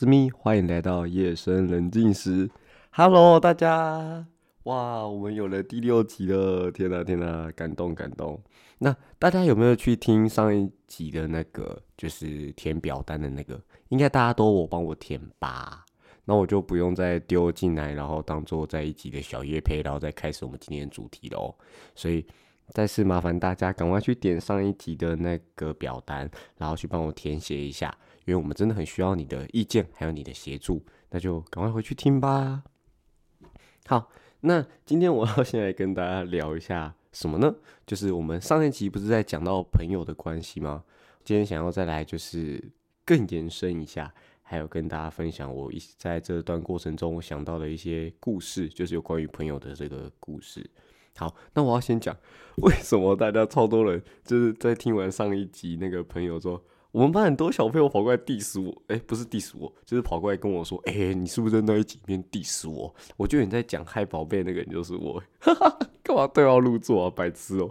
是咪，欢迎来到夜深人静时。Hello，大家！哇，我们有了第六集了！天哪，天哪，感动，感动！那大家有没有去听上一集的那个，就是填表单的那个？应该大家都我帮我填吧？那我就不用再丢进来，然后当做在一集的小夜配，然后再开始我们今天的主题喽。所以再次麻烦大家赶快去点上一集的那个表单，然后去帮我填写一下。因为我们真的很需要你的意见，还有你的协助，那就赶快回去听吧。好，那今天我要先来跟大家聊一下什么呢？就是我们上一集不是在讲到朋友的关系吗？今天想要再来就是更延伸一下，还有跟大家分享我一在这段过程中我想到的一些故事，就是有关于朋友的这个故事。好，那我要先讲为什么大家超多人就是在听完上一集那个朋友说。我们班很多小朋友跑过来 diss 我，哎，不是 diss 我，就是跑过来跟我说，哎，你是不是在那一集里面 diss 我？我觉得你在讲嗨宝贝那个人就是我，哈哈，干嘛对号入座啊，白痴哦！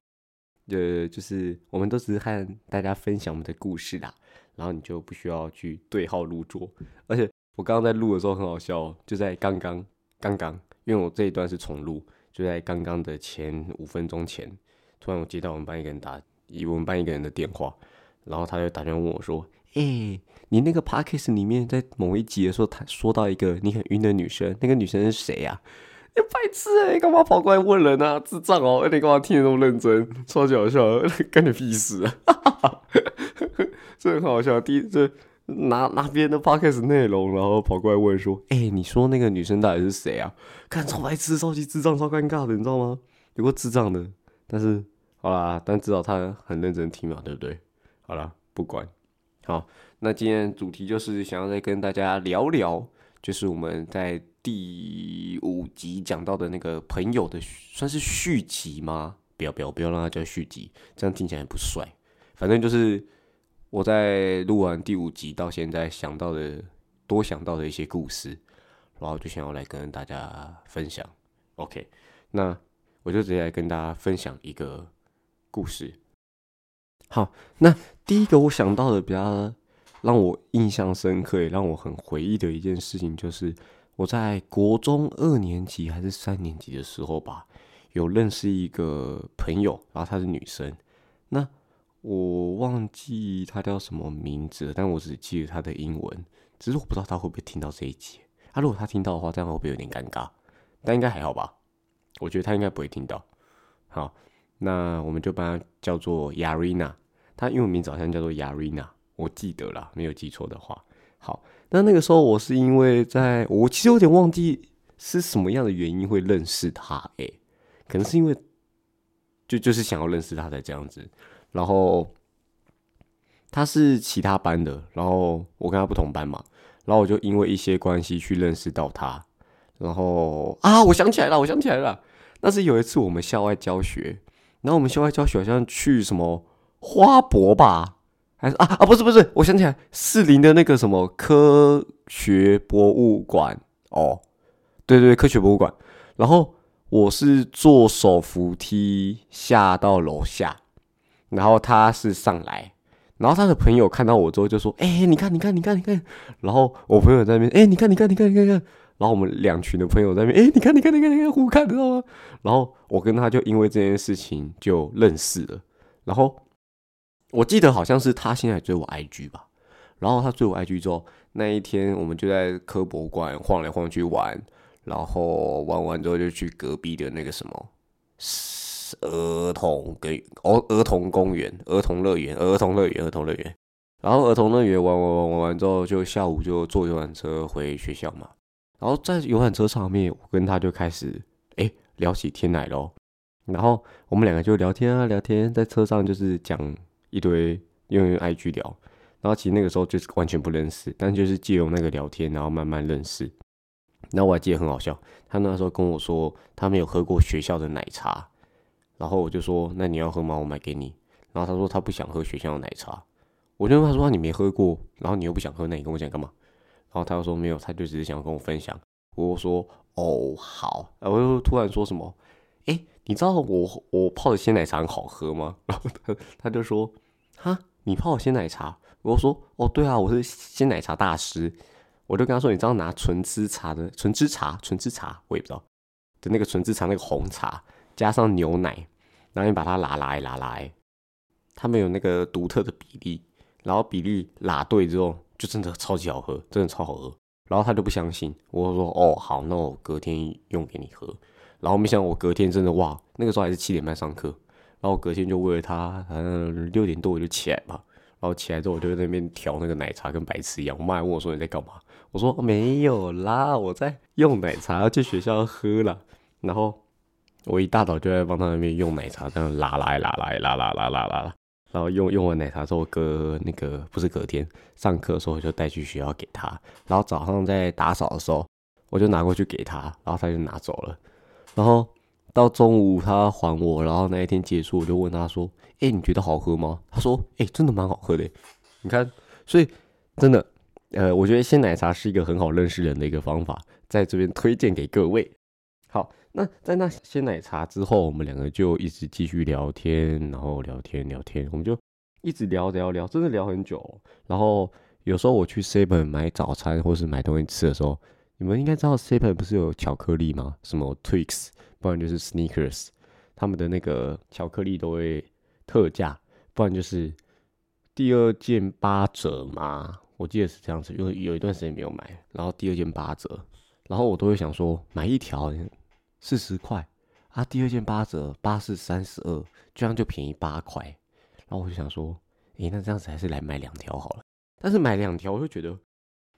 呃，就是我们都只是和大家分享我们的故事啦，然后你就不需要去对号入座。而且我刚刚在录的时候很好笑，就在刚刚刚刚，因为我这一段是重录，就在刚刚的前五分钟前，突然我接到我们班一个人打，以我们班一个人的电话。然后他就打电话问我说：“哎，你那个 podcast 里面在某一集的时候，他说到一个你很晕的女生，那个女生是谁呀？你白痴哎，干嘛跑过来问人啊？智障哦！你干嘛听得那么认真？超级好笑，干你屁事啊！哈哈哈这很好笑。第一，这拿拿别人的 podcast 内容，然后跑过来问说：哎，你说那个女生到底是谁啊？看超白痴，超级智障，超尴尬的，你知道吗？有个智障的，但是好啦，但至少他很认真听嘛，对不对？”好了，不管好，那今天主题就是想要再跟大家聊聊，就是我们在第五集讲到的那个朋友的，算是续集吗？不要不要不要让它叫续集，这样听起来不帅。反正就是我在录完第五集到现在想到的，多想到的一些故事，然后就想要来跟大家分享。OK，那我就直接来跟大家分享一个故事。好，那第一个我想到的比较让我印象深刻、也让我很回忆的一件事情，就是我在国中二年级还是三年级的时候吧，有认识一个朋友，然后她是女生，那我忘记她叫什么名字，但我只记得她的英文，只是我不知道她会不会听到这一集。她如果她听到的话，这样会不会有点尴尬？但应该还好吧？我觉得她应该不会听到。好。那我们就把它叫做 Yarina，她英文名字好像叫做 Yarina，我记得了，没有记错的话。好，那那个时候我是因为在我其实有点忘记是什么样的原因会认识她，诶，可能是因为就就是想要认识她才这样子。然后她是其他班的，然后我跟她不同班嘛，然后我就因为一些关系去认识到她。然后啊，我想起来了，我想起来了，那是有一次我们校外教学。然后我们校外教学好像去什么花博吧，还是啊啊不是不是，我想起来四林的那个什么科学博物馆哦，对对科学博物馆。然后我是坐手扶梯下到楼下，然后他是上来，然后他的朋友看到我之后就说：“哎，你看你看你看你看。”然后我朋友在那边：“哎，你看你看你看你看看。”然后我们两群的朋友在那边，哎，你看，你看，你看，你看，互看，知道吗？然后我跟他就因为这件事情就认识了。然后我记得好像是他现在追我 IG 吧。然后他追我 IG 之后，那一天我们就在科博馆晃来晃去玩，然后玩完之后就去隔壁的那个什么儿童跟儿儿童公园、儿童乐园、儿童乐园、儿童乐园。然后儿童乐园玩玩玩玩完之后，就下午就坐游览车回学校嘛。然后在游览车上面，我跟他就开始哎聊起天来咯。然后我们两个就聊天啊聊天，在车上就是讲一堆用用 IG 聊。然后其实那个时候就是完全不认识，但就是借用那个聊天，然后慢慢认识。然后我还记得很好笑，他那时候跟我说他没有喝过学校的奶茶，然后我就说那你要喝吗？我买给你。然后他说他不想喝学校的奶茶，我就问他说你没喝过，然后你又不想喝，那你跟我讲干嘛？然后他又说没有，他就只是想跟我分享。我说哦好，然后又突然说什么？哎，你知道我我泡的鲜奶茶很好喝吗？然后他他就说哈，你泡的鲜奶茶？我说哦对啊，我是鲜奶茶大师。我就跟他说，你知道拿纯吃茶的纯吃茶纯吃茶，我也不知道的那个纯吃茶那个红茶加上牛奶，然后你把它拉来拉来，他们有那个独特的比例，然后比例拉对之后，就真的超级好喝，真的超好喝。然后他就不相信，我说哦好，那我隔天用给你喝。然后没想到我隔天真的哇，那个时候还是七点半上课，然后隔天就为了他，好像六点多我就起来吧。然后起来之后我就在那边调那个奶茶，跟白痴一样。我妈还问我说你在干嘛？我说没有啦，我在用奶茶去学校喝了。然后我一大早就在帮他那边用奶茶，这样拉来拉来拉拉拉拉拉。然后用用完奶茶之后，隔那个不是隔天上课的时候就带去学校给他。然后早上在打扫的时候，我就拿过去给他，然后他就拿走了。然后到中午他还我，然后那一天结束，我就问他说：“哎，你觉得好喝吗？”他说：“哎，真的蛮好喝的。”你看，所以真的，呃，我觉得鲜奶茶是一个很好认识人的一个方法，在这边推荐给各位。好。那在那些奶茶之后，我们两个就一直继续聊天，然后聊天聊天，我们就一直聊聊聊，真的聊很久。然后有时候我去 Seven 买早餐或是买东西吃的时候，你们应该知道 Seven 不是有巧克力吗？什么 Twix，不然就是 Sneakers，他们的那个巧克力都会特价，不然就是第二件八折嘛。我记得是这样子，因为有一段时间没有买，然后第二件八折，然后我都会想说买一条。四十块啊，第二件八折，八是三十二，这样就便宜八块。然后我就想说，诶，那这样子还是来买两条好了。但是买两条，我就觉得，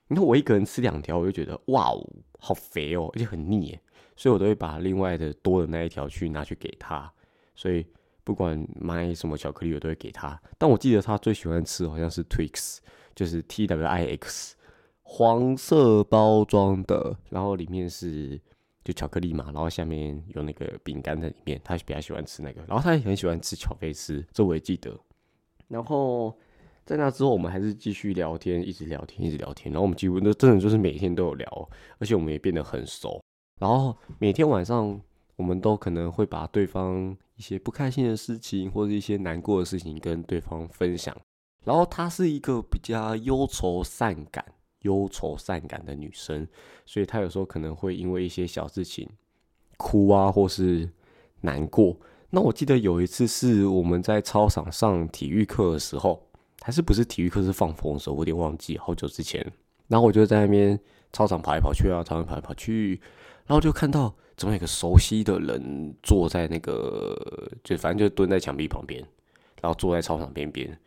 你看我一个人吃两条，我就觉得哇哦，好肥哦，而且很腻，所以我都会把另外的多的那一条去拿去给他。所以不管买什么巧克力，我都会给他。但我记得他最喜欢吃好像是 Twix，就是 T W I X，黄色包装的，然后里面是。就巧克力嘛，然后下面有那个饼干在里面，他比较喜欢吃那个，然后他也很喜欢吃巧菲斯，这我也记得。然后在那之后，我们还是继续聊天，一直聊天，一直聊天。然后我们几乎都真的就是每天都有聊，而且我们也变得很熟。然后每天晚上，我们都可能会把对方一些不开心的事情或者一些难过的事情跟对方分享。然后他是一个比较忧愁善感。忧愁善感的女生，所以她有时候可能会因为一些小事情哭啊，或是难过。那我记得有一次是我们在操场上体育课的时候，还是不是体育课是放风的时候，我有点忘记，好久之前。然后我就在那边操场跑来跑去啊，操场跑来跑去，然后就看到怎么有个熟悉的人坐在那个，就反正就蹲在墙壁旁边，然后坐在操场边边。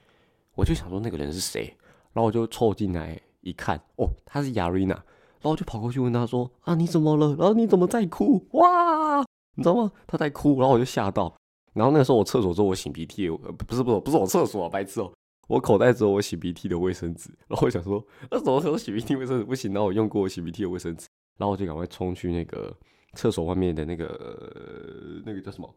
我就想说那个人是谁，然后我就凑进来。一看哦，她是雅瑞娜，然后我就跑过去问她说：“啊，你怎么了？然后你怎么在哭？哇，你知道吗？她在哭，然后我就吓到。然后那个时候我厕所之后我擤鼻涕，不是不是不是我厕所，啊白痴哦，我口袋只有我擤鼻涕的卫生纸。然后我想说，那怎么可能擤鼻涕卫生纸不行？然后我用过我擤鼻涕的卫生纸，然后我就赶快冲去那个厕所外面的那个那个叫什么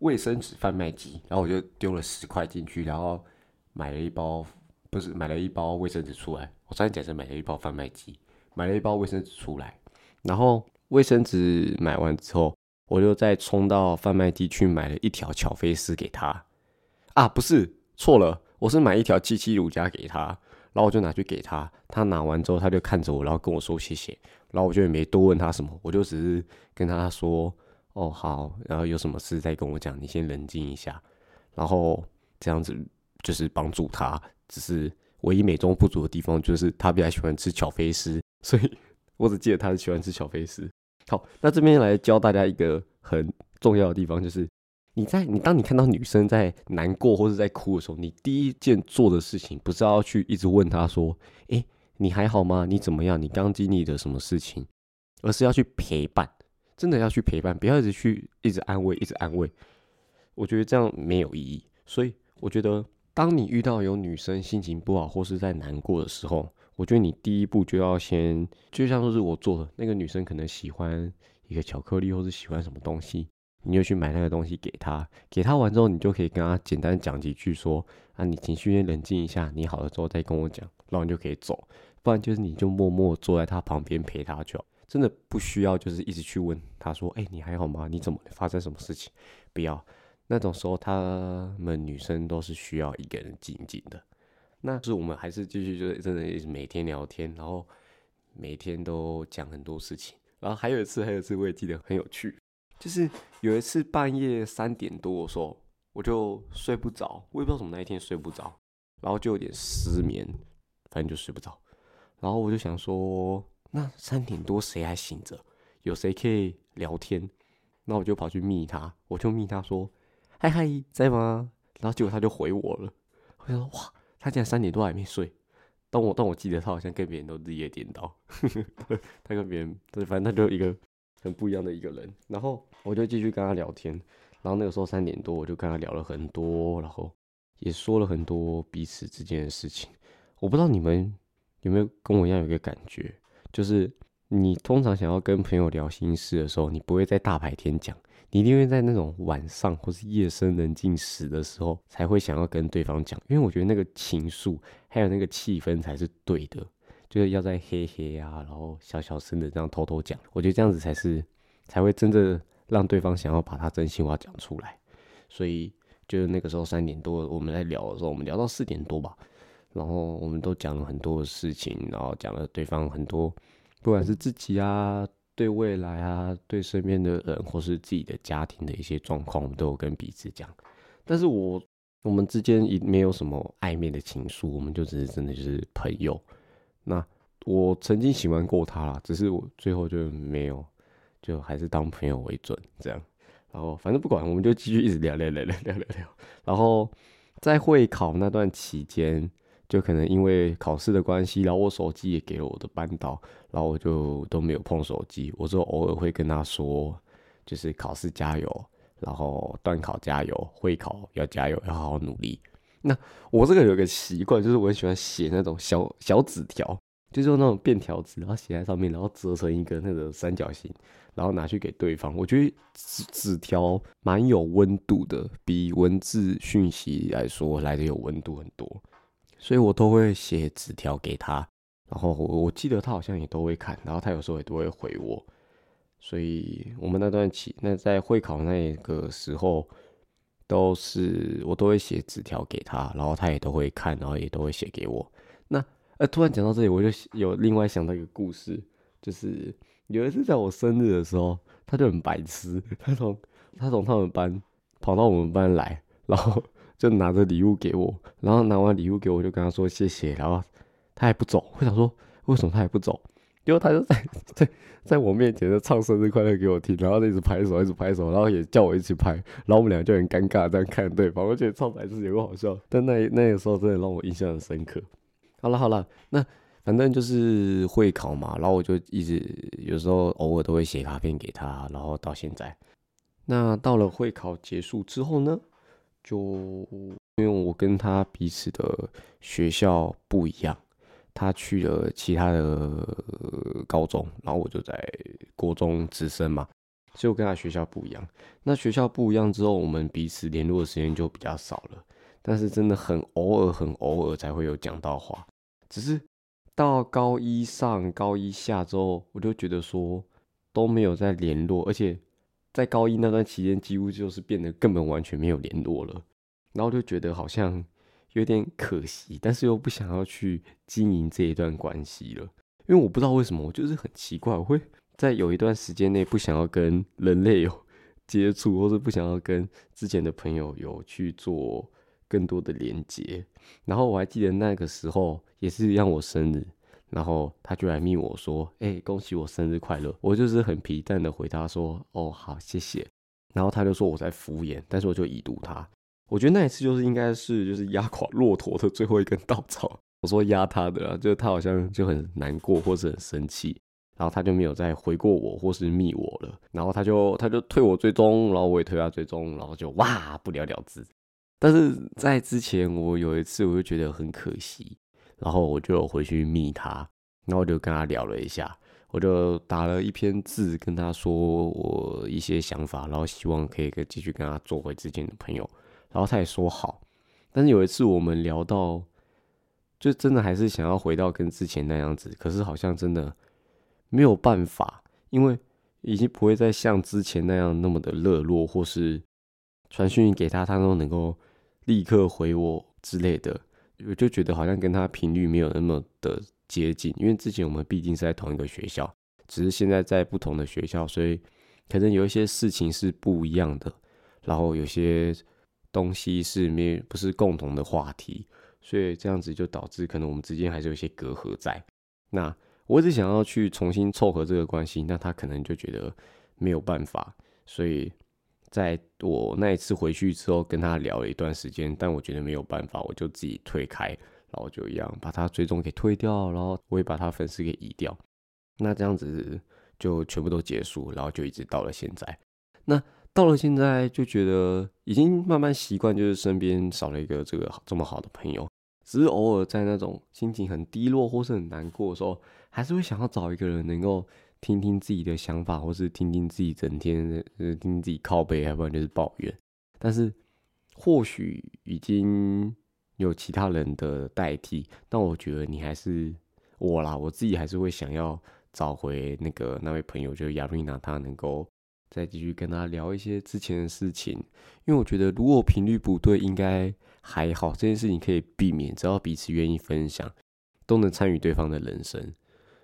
卫生纸贩卖机，然后我就丢了十块进去，然后买了一包。不是买了一包卫生纸出来，我上次讲是买了一包贩卖机，买了一包卫生纸出来，然后卫生纸买完之后，我就再冲到贩卖机去买了一条巧菲斯给他。啊，不是错了，我是买一条七七乳加给他，然后我就拿去给他，他拿完之后他就看着我，然后跟我说谢谢，然后我就也没多问他什么，我就只是跟他说哦好，然后有什么事再跟我讲，你先冷静一下，然后这样子就是帮助他。只是唯一美中不足的地方，就是他比较喜欢吃巧菲斯，所以 我只记得他是喜欢吃巧菲斯。好，那这边来教大家一个很重要的地方，就是你在你当你看到女生在难过或者在哭的时候，你第一件做的事情不是要去一直问她说：“诶，你还好吗？你怎么样？你刚经历的什么事情？”而是要去陪伴，真的要去陪伴，不要一直去一直安慰，一直安慰。我觉得这样没有意义，所以我觉得。当你遇到有女生心情不好或是在难过的时候，我觉得你第一步就要先，就像说是我做的，那个女生可能喜欢一个巧克力或是喜欢什么东西，你就去买那个东西给她，给她完之后，你就可以跟她简单讲几句，说啊，你情绪先冷静一下，你好了之后再跟我讲，然后你就可以走，不然就是你就默默坐在她旁边陪她就好，真的不需要就是一直去问她说，哎，你还好吗？你怎么发生什么事情？不要。那种时候，他们女生都是需要一个人静静的。那是我们还是继续，就是真的一直每天聊天，然后每天都讲很多事情。然后还有一次，还有一次我也记得很有趣，就是有一次半夜三点多的时候，我就睡不着，我也不知道怎么那一天睡不着，然后就有点失眠，反正就睡不着。然后我就想说，那三点多谁还醒着？有谁可以聊天？那我就跑去密他，我就密他说：“嗨嗨，在吗？”然后结果他就回我了。我就说：“哇，他竟然三点多还没睡。”但我但我记得他好像跟别人都日夜颠倒，他跟别人对，反正他就一个很不一样的一个人。然后我就继续跟他聊天。然后那个时候三点多，我就跟他聊了很多，然后也说了很多彼此之间的事情。我不知道你们有没有跟我一样有一个感觉，就是。你通常想要跟朋友聊心事的时候，你不会在大白天讲，你一定会在那种晚上或是夜深人静时的时候才会想要跟对方讲，因为我觉得那个情愫还有那个气氛才是对的，就是要在嘿嘿啊，然后小小声的这样偷偷讲，我觉得这样子才是才会真的让对方想要把他真心话讲出来。所以就是那个时候三点多我们在聊的时候，我们聊到四点多吧，然后我们都讲了很多的事情，然后讲了对方很多。不管是自己啊，对未来啊，对身边的人，或是自己的家庭的一些状况，我们都有跟彼此讲。但是我我们之间也没有什么暧昧的情愫，我们就只是真的就是朋友。那我曾经喜欢过他啦，只是我最后就没有，就还是当朋友为准这样。然后反正不管，我们就继续一直聊聊聊聊聊聊聊。然后在会考那段期间。就可能因为考试的关系，然后我手机也给了我的班导，然后我就都没有碰手机。我就偶尔会跟他说，就是考试加油，然后段考加油，会考要加油，要好好努力。那我这个有个习惯，就是我很喜欢写那种小小纸条，就是用那种便条纸，然后写在上面，然后折成一个那个三角形，然后拿去给对方。我觉得纸纸条蛮有温度的，比文字讯息来说来的有温度很多。所以我都会写纸条给他，然后我我记得他好像也都会看，然后他有时候也都会回我。所以我们那段期，那在会考那个时候，都是我都会写纸条给他，然后他也都会看，然后也都会写给我。那呃，突然讲到这里，我就有另外想到一个故事，就是有一次在我生日的时候，他就很白痴，他从他从他们班跑到我们班来，然后。就拿着礼物给我，然后拿完礼物给我，就跟他说谢谢，然后他还不走。我想说，为什么他还不走？结果他就在 在在我面前就唱生日快乐给我听，然后一直拍手，一直拍手，然后也叫我一起拍，然后我们俩就很尴尬这样看对方，我觉得超白痴，也不好笑。但那那个时候真的让我印象很深刻。好了好了，那反正就是会考嘛，然后我就一直有时候偶尔都会写卡片给他，然后到现在，那到了会考结束之后呢？就因为我跟他彼此的学校不一样，他去了其他的高中，然后我就在国中直升嘛，所以我跟他学校不一样。那学校不一样之后，我们彼此联络的时间就比较少了。但是真的很偶尔，很偶尔才会有讲到话。只是到高一上、高一下之后，我就觉得说都没有再联络，而且。在高一那段期间，几乎就是变得根本完全没有联络了，然后就觉得好像有点可惜，但是又不想要去经营这一段关系了，因为我不知道为什么，我就是很奇怪，我会在有一段时间内不想要跟人类有 接触，或是不想要跟之前的朋友有去做更多的连接。然后我还记得那个时候也是让我生日。然后他就来密我说：“哎，恭喜我生日快乐！”我就是很皮淡的回答说：“哦，好，谢谢。”然后他就说我在敷衍，但是我就已读他。我觉得那一次就是应该是就是压垮骆驼的最后一根稻草。我说压他的，就是他好像就很难过或是很生气，然后他就没有再回过我或是密我了。然后他就他就退我追踪，然后我也退他追踪，然后就哇不了了之。但是在之前我有一次我就觉得很可惜。然后我就回去密他，然后我就跟他聊了一下，我就打了一篇字跟他说我一些想法，然后希望可以继续跟他做回之前的朋友，然后他也说好。但是有一次我们聊到，就真的还是想要回到跟之前那样子，可是好像真的没有办法，因为已经不会再像之前那样那么的热络，或是传讯给他，他都能够立刻回我之类的。我就觉得好像跟他频率没有那么的接近，因为之前我们毕竟是在同一个学校，只是现在在不同的学校，所以可能有一些事情是不一样的，然后有些东西是没不是共同的话题，所以这样子就导致可能我们之间还是有一些隔阂在。那我一直想要去重新凑合这个关系，那他可能就觉得没有办法，所以在我那一次回去之后跟他聊了一段时间，但我觉得没有办法，我就自己退开。然后就一样把他追踪给退掉，然后我也把他粉丝给移掉，那这样子就全部都结束，然后就一直到了现在。那到了现在就觉得已经慢慢习惯，就是身边少了一个这个这么好的朋友，只是偶尔在那种心情很低落或是很难过的时候，还是会想要找一个人能够听听自己的想法，或是听听自己整天呃听自己靠背，要不然就是抱怨。但是或许已经。有其他人的代替，但我觉得你还是我啦，我自己还是会想要找回那个那位朋友，就是亚瑞娜，她能够再继续跟他聊一些之前的事情，因为我觉得如果频率不对，应该还好，这件事情可以避免，只要彼此愿意分享，都能参与对方的人生，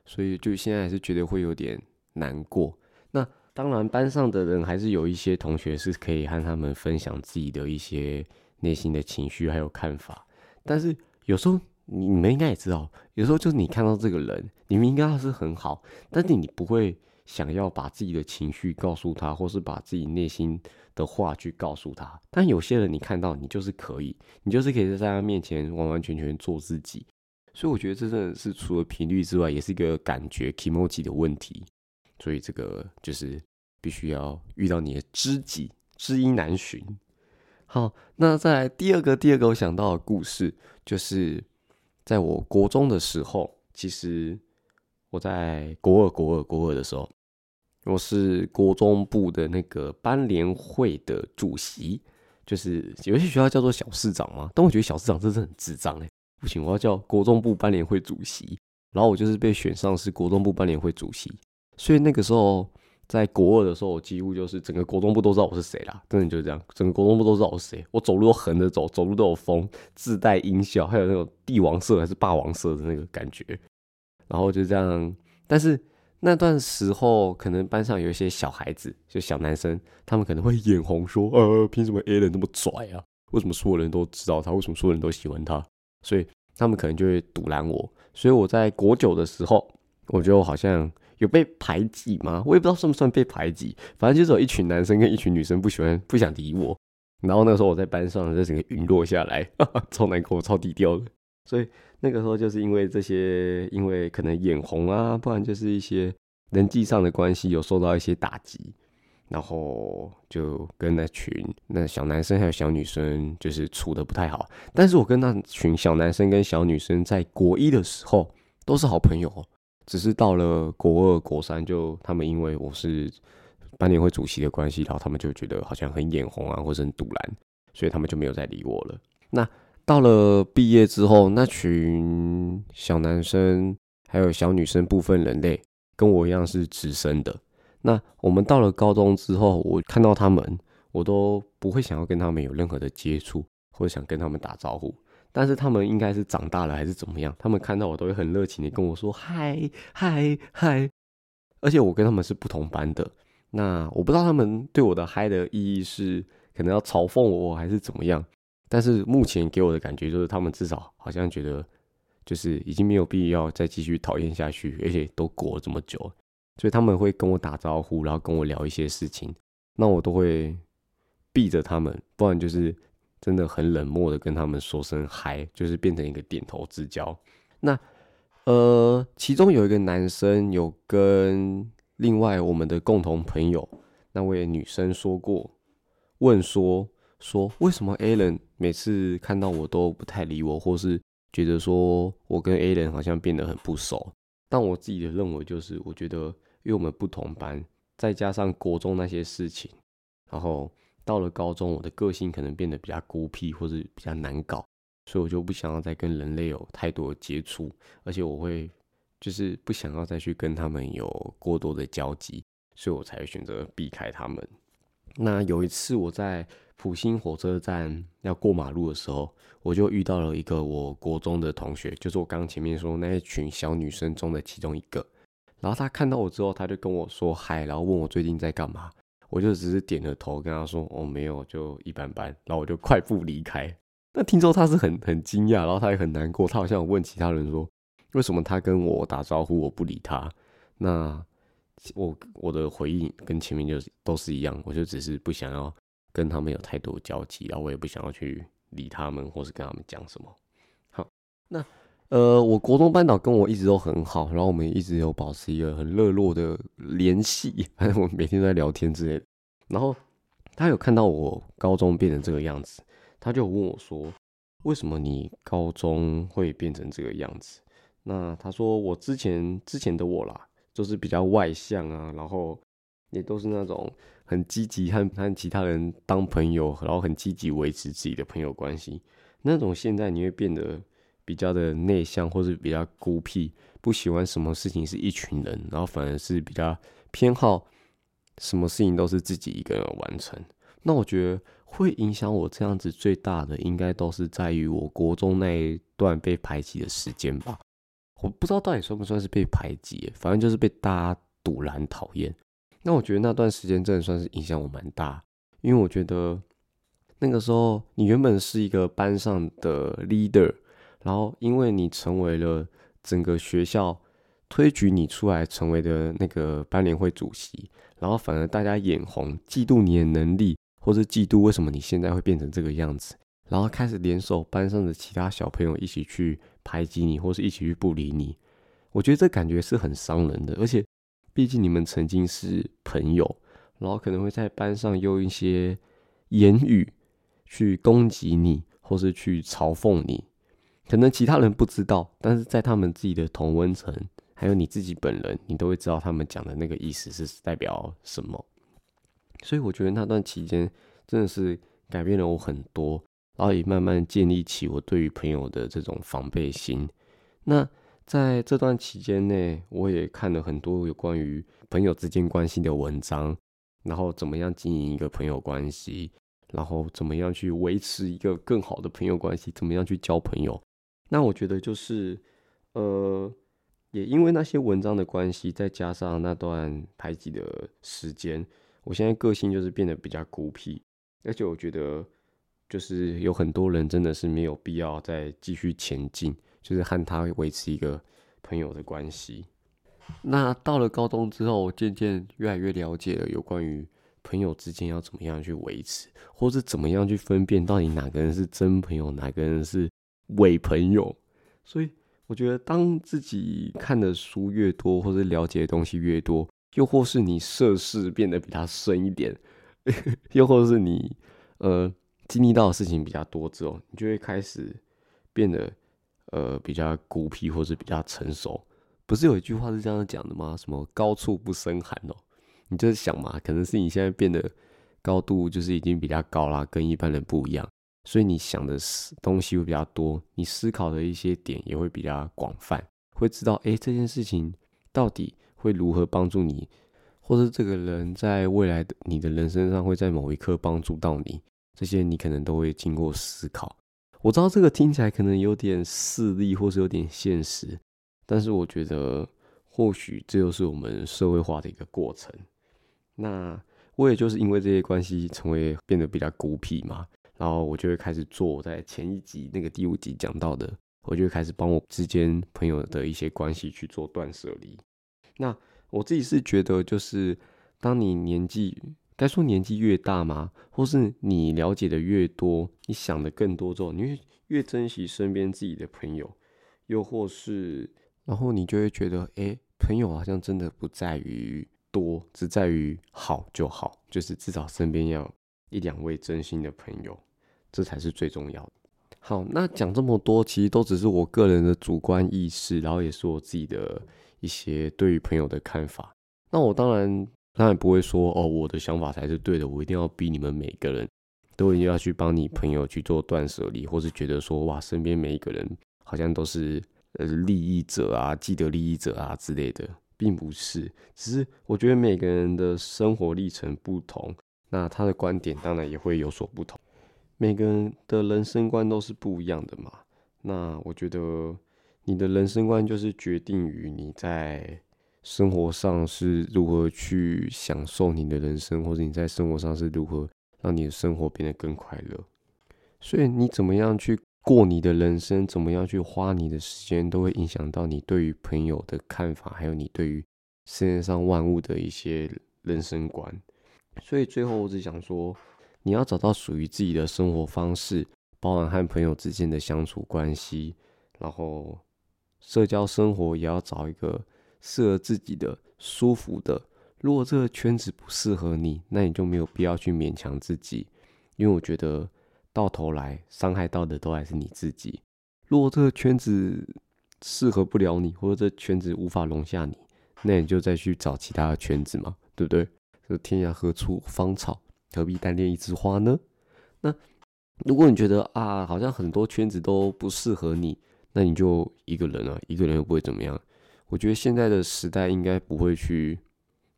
所以就现在还是觉得会有点难过。那当然，班上的人还是有一些同学是可以和他们分享自己的一些。内心的情绪还有看法，但是有时候你你们应该也知道，有时候就是你看到这个人，你们应该是很好，但是你不会想要把自己的情绪告诉他，或是把自己内心的话去告诉他。但有些人你看到，你就是可以，你就是可以在他面前完完全全做自己。所以我觉得这真的是除了频率之外，也是一个感觉 emoji 的问题。所以这个就是必须要遇到你的知己，知音难寻。好，那在第二个第二个我想到的故事，就是在我国中的时候，其实我在国二国二国二的时候，我是国中部的那个班联会的主席，就是有些学校叫做小市长嘛，但我觉得小市长真的很智障哎，不行，我要叫国中部班联会主席，然后我就是被选上是国中部班联会主席，所以那个时候。在国二的时候，我几乎就是整个国中部都知道我是谁啦，真的就是这样，整个国中部都知道我是谁。我走路都横着走，走路都有风，自带音效，还有那种帝王色还是霸王色的那个感觉。然后就这样，但是那段时候，可能班上有一些小孩子，就小男生，他们可能会眼红，说：“呃，凭什么 A 人那么拽啊？为什么所有人都知道他？为什么所有人都喜欢他？”所以他们可能就会堵拦我。所以我在国九的时候，我就好像。有被排挤吗？我也不知道算不算被排挤，反正就是有一群男生跟一群女生不喜欢、不想理我。然后那个时候我在班上就整个陨落下来，哈 哈超难过、超低调的。所以那个时候就是因为这些，因为可能眼红啊，不然就是一些人际上的关系有受到一些打击，然后就跟那群那小男生还有小女生就是处的不太好。但是我跟那群小男生跟小女生在国一的时候都是好朋友。只是到了国二、国三，就他们因为我是班联会主席的关系，然后他们就觉得好像很眼红啊，或者很堵拦，所以他们就没有再理我了。那到了毕业之后，那群小男生还有小女生部分人类跟我一样是直升的。那我们到了高中之后，我看到他们，我都不会想要跟他们有任何的接触，或者想跟他们打招呼。但是他们应该是长大了还是怎么样？他们看到我都会很热情的跟我说嗨嗨嗨，而且我跟他们是不同班的。那我不知道他们对我的嗨的意义是可能要嘲讽我还是怎么样。但是目前给我的感觉就是他们至少好像觉得就是已经没有必要再继续讨厌下去，而且都过了这么久，所以他们会跟我打招呼，然后跟我聊一些事情，那我都会避着他们，不然就是。真的很冷漠的跟他们说声嗨，就是变成一个点头之交。那呃，其中有一个男生有跟另外我们的共同朋友那位女生说过，问说说为什么 a l a n 每次看到我都不太理我，或是觉得说我跟 a l a n 好像变得很不熟。但我自己的认为就是，我觉得因为我们不同班，再加上国中那些事情，然后。到了高中，我的个性可能变得比较孤僻，或者比较难搞，所以我就不想要再跟人类有太多的接触，而且我会就是不想要再去跟他们有过多的交集，所以我才选择避开他们。那有一次我在普兴火车站要过马路的时候，我就遇到了一个我国中的同学，就是我刚刚前面说那一群小女生中的其中一个。然后他看到我之后，他就跟我说嗨，然后问我最近在干嘛。我就只是点了头，跟他说哦没有，就一般般。然后我就快步离开。那听说他是很很惊讶，然后他也很难过，他好像有问其他人说为什么他跟我打招呼我不理他。那我我的回应跟前面就是都是一样，我就只是不想要跟他们有太多交集，然后我也不想要去理他们，或是跟他们讲什么。好，那呃，我国中班导跟我一直都很好，然后我们一直有保持一个很热络的联系，反正我们每天都在聊天之类的。然后他有看到我高中变成这个样子，他就问我说：“为什么你高中会变成这个样子？”那他说：“我之前之前的我啦。”就是比较外向啊，然后也都是那种很积极和和其他人当朋友，然后很积极维持自己的朋友关系。那种现在你会变得比较的内向，或是比较孤僻，不喜欢什么事情是一群人，然后反而是比较偏好什么事情都是自己一个人完成。那我觉得会影响我这样子最大的，应该都是在于我国中那一段被排挤的时间吧。我不知道到底算不算是被排挤，反正就是被大家堵拦讨厌。那我觉得那段时间真的算是影响我蛮大，因为我觉得那个时候你原本是一个班上的 leader，然后因为你成为了整个学校推举你出来成为的那个班联会主席，然后反而大家眼红，嫉妒你的能力，或是嫉妒为什么你现在会变成这个样子。然后开始联手班上的其他小朋友一起去排挤你，或是一起去不理你。我觉得这感觉是很伤人的，而且毕竟你们曾经是朋友，然后可能会在班上用一些言语去攻击你，或是去嘲讽你。可能其他人不知道，但是在他们自己的同温层，还有你自己本人，你都会知道他们讲的那个意思是代表什么。所以我觉得那段期间真的是改变了我很多。然后也慢慢建立起我对于朋友的这种防备心。那在这段期间内，我也看了很多有关于朋友之间关系的文章，然后怎么样经营一个朋友关系，然后怎么样去维持一个更好的朋友关系，怎么样去交朋友。那我觉得就是，呃，也因为那些文章的关系，再加上那段排挤的时间，我现在个性就是变得比较孤僻，而且我觉得。就是有很多人真的是没有必要再继续前进，就是和他维持一个朋友的关系。那到了高中之后，我渐渐越来越了解了有关于朋友之间要怎么样去维持，或是怎么样去分辨到底哪个人是真朋友，哪个人是伪朋友。所以我觉得，当自己看的书越多，或者了解的东西越多，又或是你涉世变得比他深一点，又或是你呃。经历到的事情比较多之后，你就会开始变得呃比较孤僻，或是比较成熟。不是有一句话是这样讲的吗？什么高处不胜寒哦？你就是想嘛，可能是你现在变得高度就是已经比较高啦，跟一般人不一样，所以你想的东西会比较多，你思考的一些点也会比较广泛，会知道哎这件事情到底会如何帮助你，或者这个人在未来的你的人生上会在某一刻帮助到你。这些你可能都会经过思考。我知道这个听起来可能有点势利，或是有点现实，但是我觉得或许这就是我们社会化的一个过程。那我也就是因为这些关系，成为变得比较孤僻嘛，然后我就会开始做我在前一集那个第五集讲到的，我就开始帮我之间朋友的一些关系去做断舍离。那我自己是觉得，就是当你年纪。该说年纪越大吗？或是你了解的越多，你想的更多之后，你会越珍惜身边自己的朋友，又或是，然后你就会觉得，哎，朋友好像真的不在于多，只在于好就好，就是至少身边要一两位真心的朋友，这才是最重要的。好，那讲这么多，其实都只是我个人的主观意识，然后也是我自己的一些对于朋友的看法。那我当然。当然不会说哦，我的想法才是对的，我一定要逼你们每个人都一定要去帮你朋友去做断舍离，或是觉得说哇，身边每一个人好像都是呃利益者啊、既得利益者啊之类的，并不是。只是我觉得每个人的生活历程不同，那他的观点当然也会有所不同。每个人的人生观都是不一样的嘛。那我觉得你的人生观就是决定于你在生活上是如何去享受你的人生，或者你在生活上是如何让你的生活变得更快乐。所以你怎么样去过你的人生，怎么样去花你的时间，都会影响到你对于朋友的看法，还有你对于世界上万物的一些人生观。所以最后我只想说，你要找到属于自己的生活方式，包含和朋友之间的相处关系，然后社交生活也要找一个适合自己的、舒服的。如果这个圈子不适合你，那你就没有必要去勉强自己，因为我觉得。到头来伤害到的都还是你自己。如果这个圈子适合不了你，或者这圈子无法容下你，那你就再去找其他的圈子嘛，对不对？这天涯何处芳草，何必单恋一枝花呢？那如果你觉得啊，好像很多圈子都不适合你，那你就一个人啊，一个人又不会怎么样。我觉得现在的时代应该不会去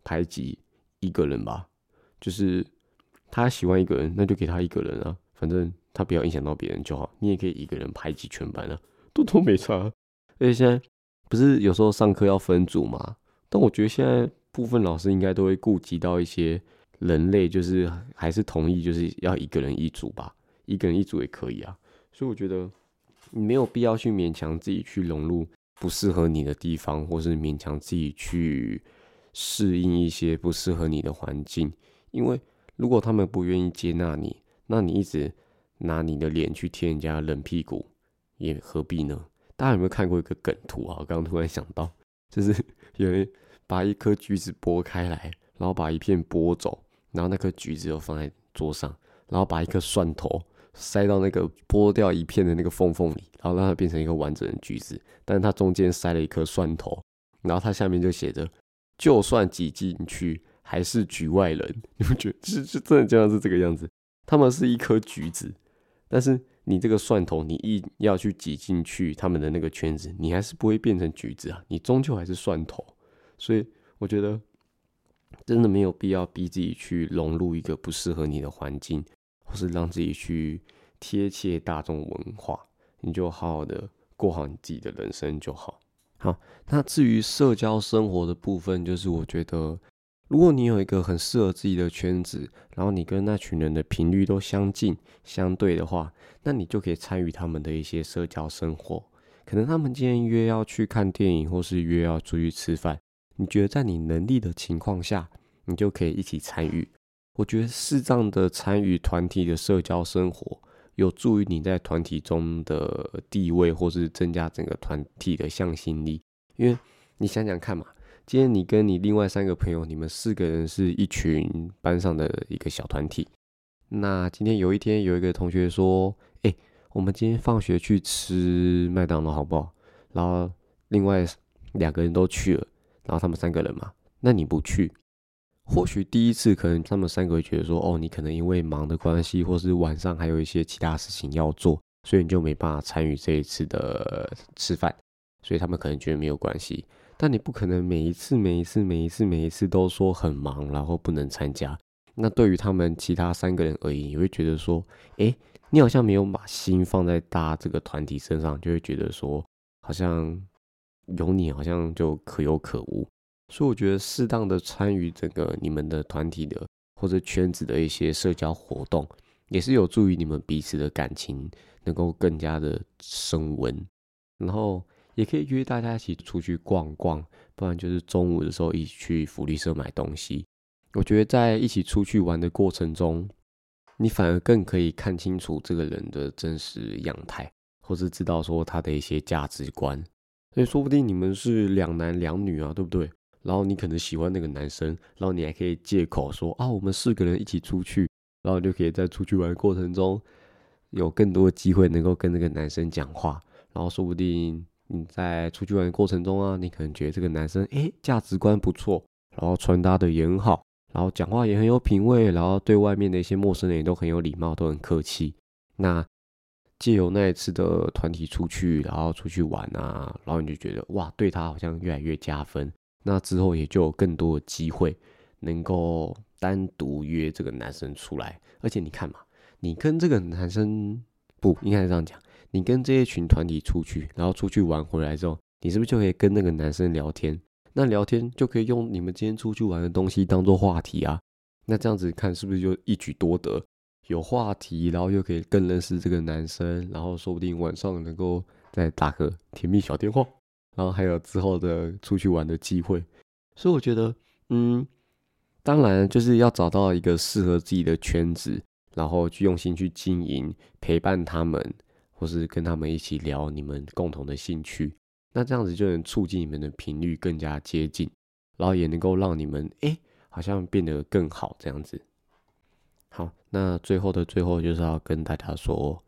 排挤一个人吧，就是他喜欢一个人，那就给他一个人啊。反正他不要影响到别人就好，你也可以一个人排挤全班啊，都都没差。而且现在不是有时候上课要分组嘛？但我觉得现在部分老师应该都会顾及到一些人类，就是还是同意就是要一个人一组吧，一个人一组也可以啊。所以我觉得你没有必要去勉强自己去融入不适合你的地方，或是勉强自己去适应一些不适合你的环境，因为如果他们不愿意接纳你。那你一直拿你的脸去贴人家冷屁股，也何必呢？大家有没有看过一个梗图啊？我刚刚突然想到，就是有人把一颗橘子剥开来，然后把一片剥走，然后那颗橘子又放在桌上，然后把一颗蒜头塞到那个剥掉一片的那个缝缝里，然后让它变成一个完整的橘子，但是它中间塞了一颗蒜头，然后它下面就写着：就算挤进去，还是局外人。你们觉得是是真的就像是这个样子？他们是一颗橘子，但是你这个蒜头，你一要去挤进去他们的那个圈子，你还是不会变成橘子啊，你终究还是蒜头。所以我觉得真的没有必要逼自己去融入一个不适合你的环境，或是让自己去贴切大众文化，你就好好的过好你自己的人生就好。好，那至于社交生活的部分，就是我觉得。如果你有一个很适合自己的圈子，然后你跟那群人的频率都相近、相对的话，那你就可以参与他们的一些社交生活。可能他们今天约要去看电影，或是约要出去吃饭，你觉得在你能力的情况下，你就可以一起参与。我觉得适当的参与团体的社交生活，有助于你在团体中的地位，或是增加整个团体的向心力。因为你想想看嘛。今天你跟你另外三个朋友，你们四个人是一群班上的一个小团体。那今天有一天有一个同学说：“哎，我们今天放学去吃麦当劳好不好？”然后另外两个人都去了，然后他们三个人嘛，那你不去，或许第一次可能他们三个会觉得说：“哦，你可能因为忙的关系，或是晚上还有一些其他事情要做，所以你就没办法参与这一次的吃饭。”所以他们可能觉得没有关系。但你不可能每一次、每一次、每一次、每一次都说很忙，然后不能参加。那对于他们其他三个人而言，你会觉得说，哎，你好像没有把心放在大家这个团体身上，就会觉得说，好像有你好像就可有可无。所以我觉得适当的参与整个你们的团体的或者圈子的一些社交活动，也是有助于你们彼此的感情能够更加的升温，然后。也可以约大家一起出去逛逛，不然就是中午的时候一起去福利社买东西。我觉得在一起出去玩的过程中，你反而更可以看清楚这个人的真实样态，或是知道说他的一些价值观。所以说不定你们是两男两女啊，对不对？然后你可能喜欢那个男生，然后你还可以借口说啊，我们四个人一起出去，然后就可以在出去玩的过程中有更多的机会能够跟那个男生讲话，然后说不定。你在出去玩的过程中啊，你可能觉得这个男生诶价值观不错，然后穿搭的也很好，然后讲话也很有品味，然后对外面的一些陌生人也都很有礼貌，都很客气。那借由那一次的团体出去，然后出去玩啊，然后你就觉得哇，对他好像越来越加分。那之后也就有更多的机会能够单独约这个男生出来，而且你看嘛，你跟这个男生不应该是这样讲，你跟这一群团体出去，然后出去玩回来之后，你是不是就可以跟那个男生聊天？那聊天就可以用你们今天出去玩的东西当做话题啊。那这样子看是不是就一举多得？有话题，然后又可以更认识这个男生，然后说不定晚上能够再打个甜蜜小电话，然后还有之后的出去玩的机会。所以我觉得，嗯，当然就是要找到一个适合自己的圈子，然后去用心去经营，陪伴他们，或是跟他们一起聊你们共同的兴趣。那这样子就能促进你们的频率更加接近，然后也能够让你们哎，好像变得更好这样子。好，那最后的最后就是要跟大家说，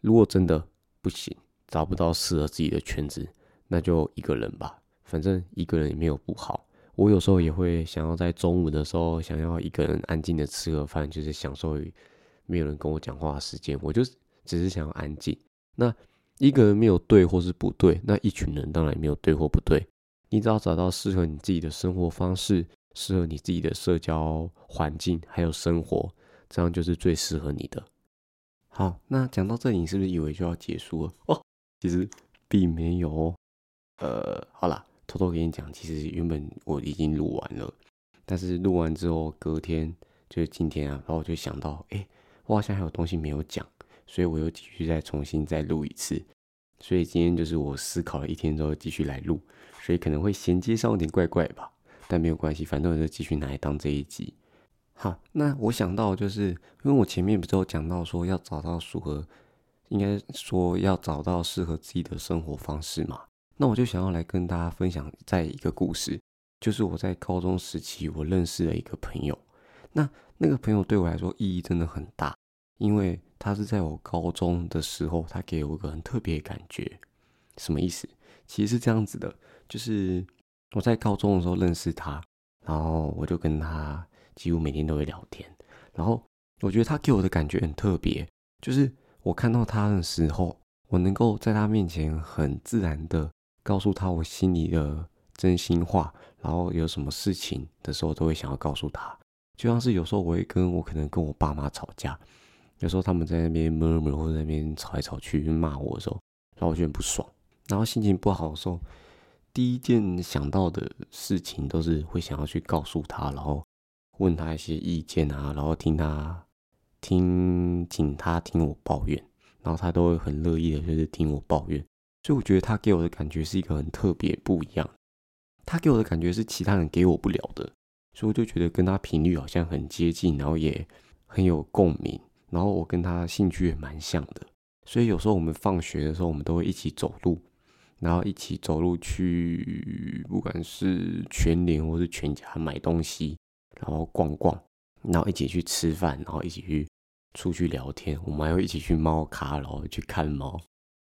如果真的不行，找不到适合自己的圈子，那就一个人吧。反正一个人也没有不好。我有时候也会想要在中午的时候，想要一个人安静的吃个饭，就是享受于没有人跟我讲话的时间。我就只是想要安静。那一个人没有对或是不对，那一群人当然没有对或不对。你只要找到适合你自己的生活方式。适合你自己的社交环境，还有生活，这样就是最适合你的。好，那讲到这里，你是不是以为就要结束了？哦，其实并没有。呃，好啦，偷偷跟你讲，其实原本我已经录完了，但是录完之后，隔天就是今天啊，然后我就想到，哎，我好像还有东西没有讲，所以我又继续再重新再录一次。所以今天就是我思考了一天之后继续来录，所以可能会衔接上有点怪怪吧。但没有关系，反正我就继续拿来当这一集。好，那我想到就是，因为我前面不是有讲到说要找到适合，应该说要找到适合自己的生活方式嘛。那我就想要来跟大家分享在一个故事，就是我在高中时期我认识了一个朋友。那那个朋友对我来说意义真的很大，因为他是在我高中的时候，他给我一个很特别的感觉。什么意思？其实是这样子的，就是。我在高中的时候认识他，然后我就跟他几乎每天都会聊天。然后我觉得他给我的感觉很特别，就是我看到他的时候，我能够在他面前很自然的告诉他我心里的真心话，然后有什么事情的时候都会想要告诉他。就像是有时候我会跟我可能跟我爸妈吵架，有时候他们在那边 murmur 或者那边吵来吵去骂我的时候，然后我就很不爽，然后心情不好的时候。第一件想到的事情都是会想要去告诉他，然后问他一些意见啊，然后听他听，请他听我抱怨，然后他都会很乐意的，就是听我抱怨。所以我觉得他给我的感觉是一个很特别不一样，他给我的感觉是其他人给我不了的，所以我就觉得跟他频率好像很接近，然后也很有共鸣，然后我跟他兴趣也蛮像的，所以有时候我们放学的时候，我们都会一起走路。然后一起走路去，不管是全联或是全家买东西，然后逛逛，然后一起去吃饭，然后一起去出去聊天。我们还会一起去猫咖，然后去看猫，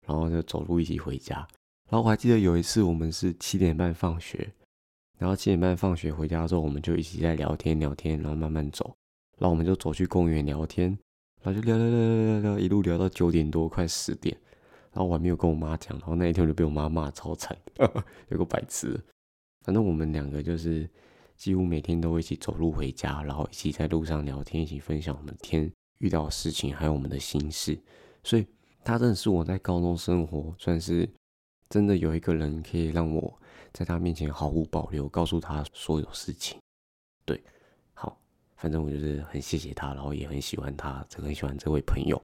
然后就走路一起回家。然后我还记得有一次，我们是七点半放学，然后七点半放学回家之后，我们就一起在聊天聊天，然后慢慢走，然后我们就走去公园聊天，然后就聊聊聊聊聊聊，一路聊到九点多，快十点。然后我还没有跟我妈讲，然后那一天我就被我妈骂超惨，有个白痴。反正我们两个就是几乎每天都会一起走路回家，然后一起在路上聊天，一起分享我们天遇到的事情，还有我们的心事。所以他真的是我在高中生活算是真的有一个人可以让我在他面前毫无保留告诉他所有事情。对，好，反正我就是很谢谢他，然后也很喜欢他，很喜欢这位朋友。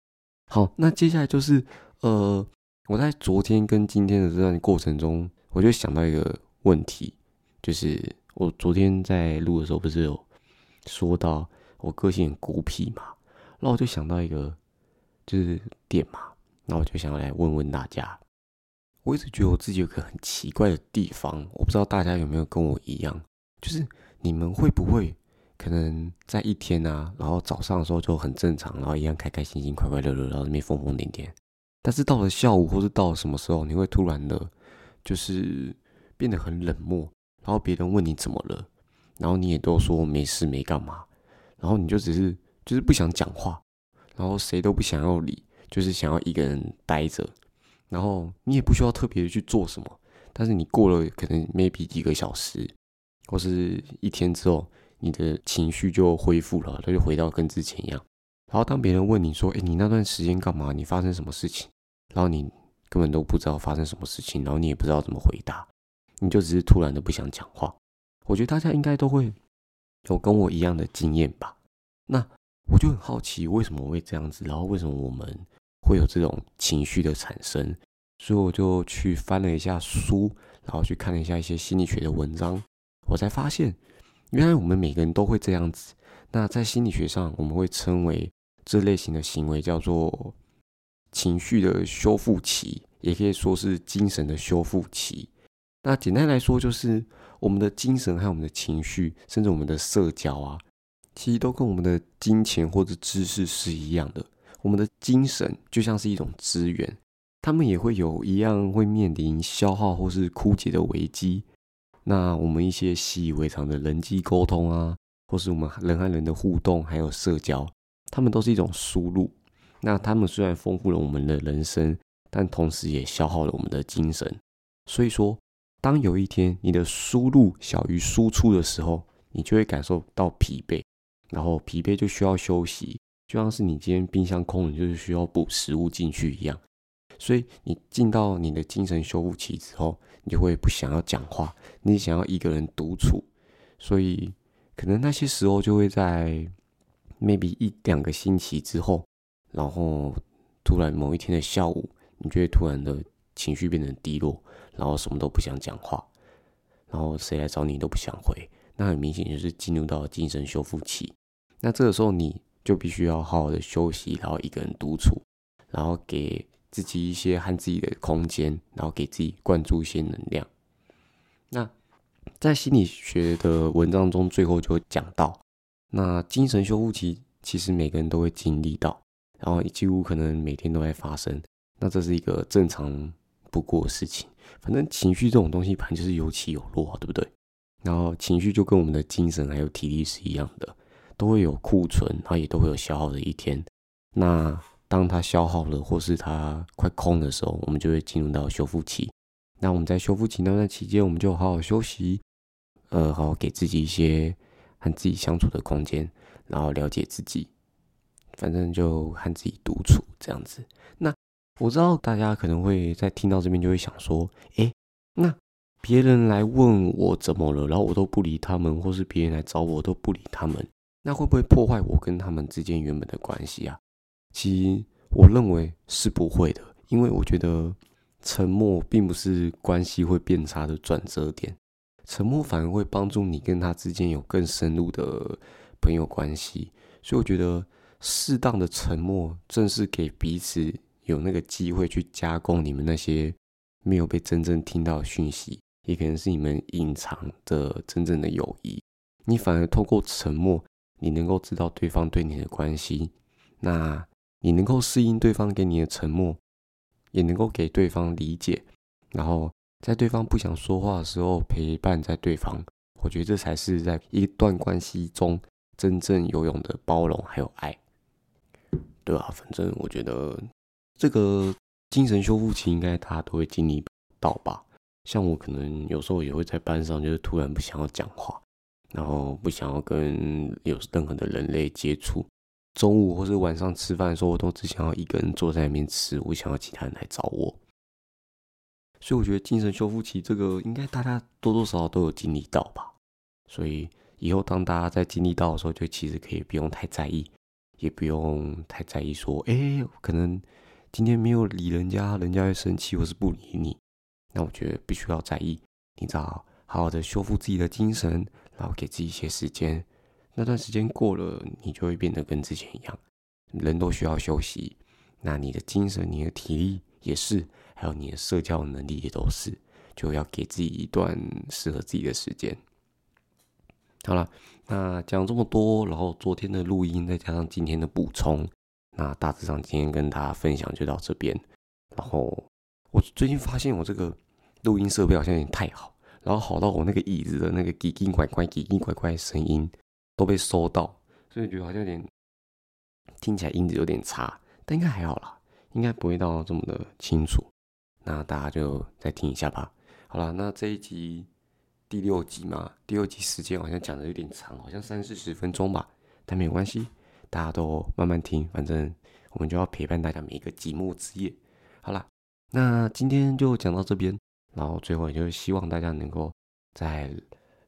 好，那接下来就是呃。我在昨天跟今天的这段过程中，我就想到一个问题，就是我昨天在录的时候，不是有说到我个性很孤僻嘛，然后我就想到一个就是点嘛，那我就想要来问问大家，我一直觉得我自己有个很奇怪的地方，我不知道大家有没有跟我一样，就是你们会不会可能在一天啊，然后早上的时候就很正常，然后一样开开心心、快快乐乐，然后那边疯疯癫癫。但是到了下午，或是到了什么时候，你会突然的，就是变得很冷漠，然后别人问你怎么了，然后你也都说没事没干嘛，然后你就只是就是不想讲话，然后谁都不想要理，就是想要一个人待着，然后你也不需要特别去做什么，但是你过了可能 maybe 几个小时或是一天之后，你的情绪就恢复了，它就回到跟之前一样。然后当别人问你说：“哎，你那段时间干嘛？你发生什么事情？”然后你根本都不知道发生什么事情，然后你也不知道怎么回答，你就只是突然的不想讲话。我觉得大家应该都会有跟我一样的经验吧。那我就很好奇，为什么会这样子？然后为什么我们会有这种情绪的产生？所以我就去翻了一下书，然后去看了一下一些心理学的文章，我才发现，原来我们每个人都会这样子。那在心理学上，我们会称为这类型的行为叫做情绪的修复期，也可以说是精神的修复期。那简单来说，就是我们的精神还有我们的情绪，甚至我们的社交啊，其实都跟我们的金钱或者知识是一样的。我们的精神就像是一种资源。他们也会有一样会面临消耗或是枯竭的危机。那我们一些习以为常的人际沟通啊，或是我们人和人的互动，还有社交，他们都是一种输入。那他们虽然丰富了我们的人生，但同时也消耗了我们的精神。所以说，当有一天你的输入小于输出的时候，你就会感受到疲惫，然后疲惫就需要休息，就像是你今天冰箱空了，就是需要补食物进去一样。所以你进到你的精神修复期之后，你就会不想要讲话，你想要一个人独处。所以可能那些时候就会在 maybe 一两个星期之后，然后突然某一天的下午，你就会突然的情绪变成低落，然后什么都不想讲话，然后谁来找你都不想回。那很明显就是进入到精神修复期。那这个时候你就必须要好好的休息，然后一个人独处，然后给。自己一些和自己的空间，然后给自己灌注一些能量。那在心理学的文章中，最后就讲到，那精神修复期其实每个人都会经历到，然后几乎可能每天都在发生。那这是一个正常不过的事情。反正情绪这种东西，反正就是有起有落，对不对？然后情绪就跟我们的精神还有体力是一样的，都会有库存，然后也都会有消耗的一天。那当它消耗了，或是它快空的时候，我们就会进入到修复期。那我们在修复期那段期间，我们就好好休息，呃，好好给自己一些和自己相处的空间，然后了解自己。反正就和自己独处这样子。那我知道大家可能会在听到这边就会想说，诶，那别人来问我怎么了，然后我都不理他们，或是别人来找我都不理他们，那会不会破坏我跟他们之间原本的关系啊？其实我认为是不会的，因为我觉得沉默并不是关系会变差的转折点，沉默反而会帮助你跟他之间有更深入的朋友关系。所以我觉得适当的沉默，正是给彼此有那个机会去加工你们那些没有被真正听到的讯息，也可能是你们隐藏的真正的友谊。你反而透过沉默，你能够知道对方对你的关系，那。你能够适应对方给你的沉默，也能够给对方理解，然后在对方不想说话的时候陪伴在对方。我觉得这才是在一段关系中真正有用的包容还有爱，对吧？反正我觉得这个精神修复期应该大家都会经历到吧。像我可能有时候也会在班上就是突然不想要讲话，然后不想要跟有任何的人类接触。中午或是晚上吃饭的时候，我都只想要一个人坐在那边吃，我想要其他人来找我。所以我觉得精神修复期这个，应该大家多多少少都有经历到吧。所以以后当大家在经历到的时候，就其实可以不用太在意，也不用太在意说，哎，可能今天没有理人家，人家会生气或是不理你。那我觉得必须要在意，你知道，好好的修复自己的精神，然后给自己一些时间。那段时间过了，你就会变得跟之前一样。人都需要休息，那你的精神、你的体力也是，还有你的社交能力也都是，就要给自己一段适合自己的时间。好了，那讲这么多，然后昨天的录音再加上今天的补充，那大致上今天跟大家分享就到这边。然后我最近发现我这个录音设备好像有点太好，然后好到我那个椅子的那个叽叽怪怪、叽叽怪怪的声音。都被收到，所以觉得好像有点听起来音质有点差，但应该还好啦，应该不会到这么的清楚。那大家就再听一下吧。好了，那这一集第六集嘛，第六集时间好像讲的有点长，好像三四十分钟吧，但没有关系，大家都慢慢听，反正我们就要陪伴大家每一个寂寞之夜。好啦，那今天就讲到这边，然后最后也就是希望大家能够在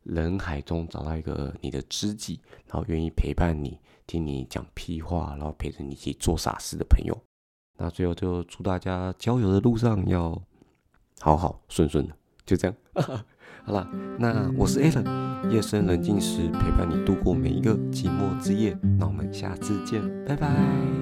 人海中找到一个你的知己，然后愿意陪伴你，听你讲屁话，然后陪着你一起做傻事的朋友。那最后就祝大家交友的路上要好好顺顺的，就这样。好了，那我是 Alan，夜深人静时陪伴你度过每一个寂寞之夜。那我们下次见，拜拜。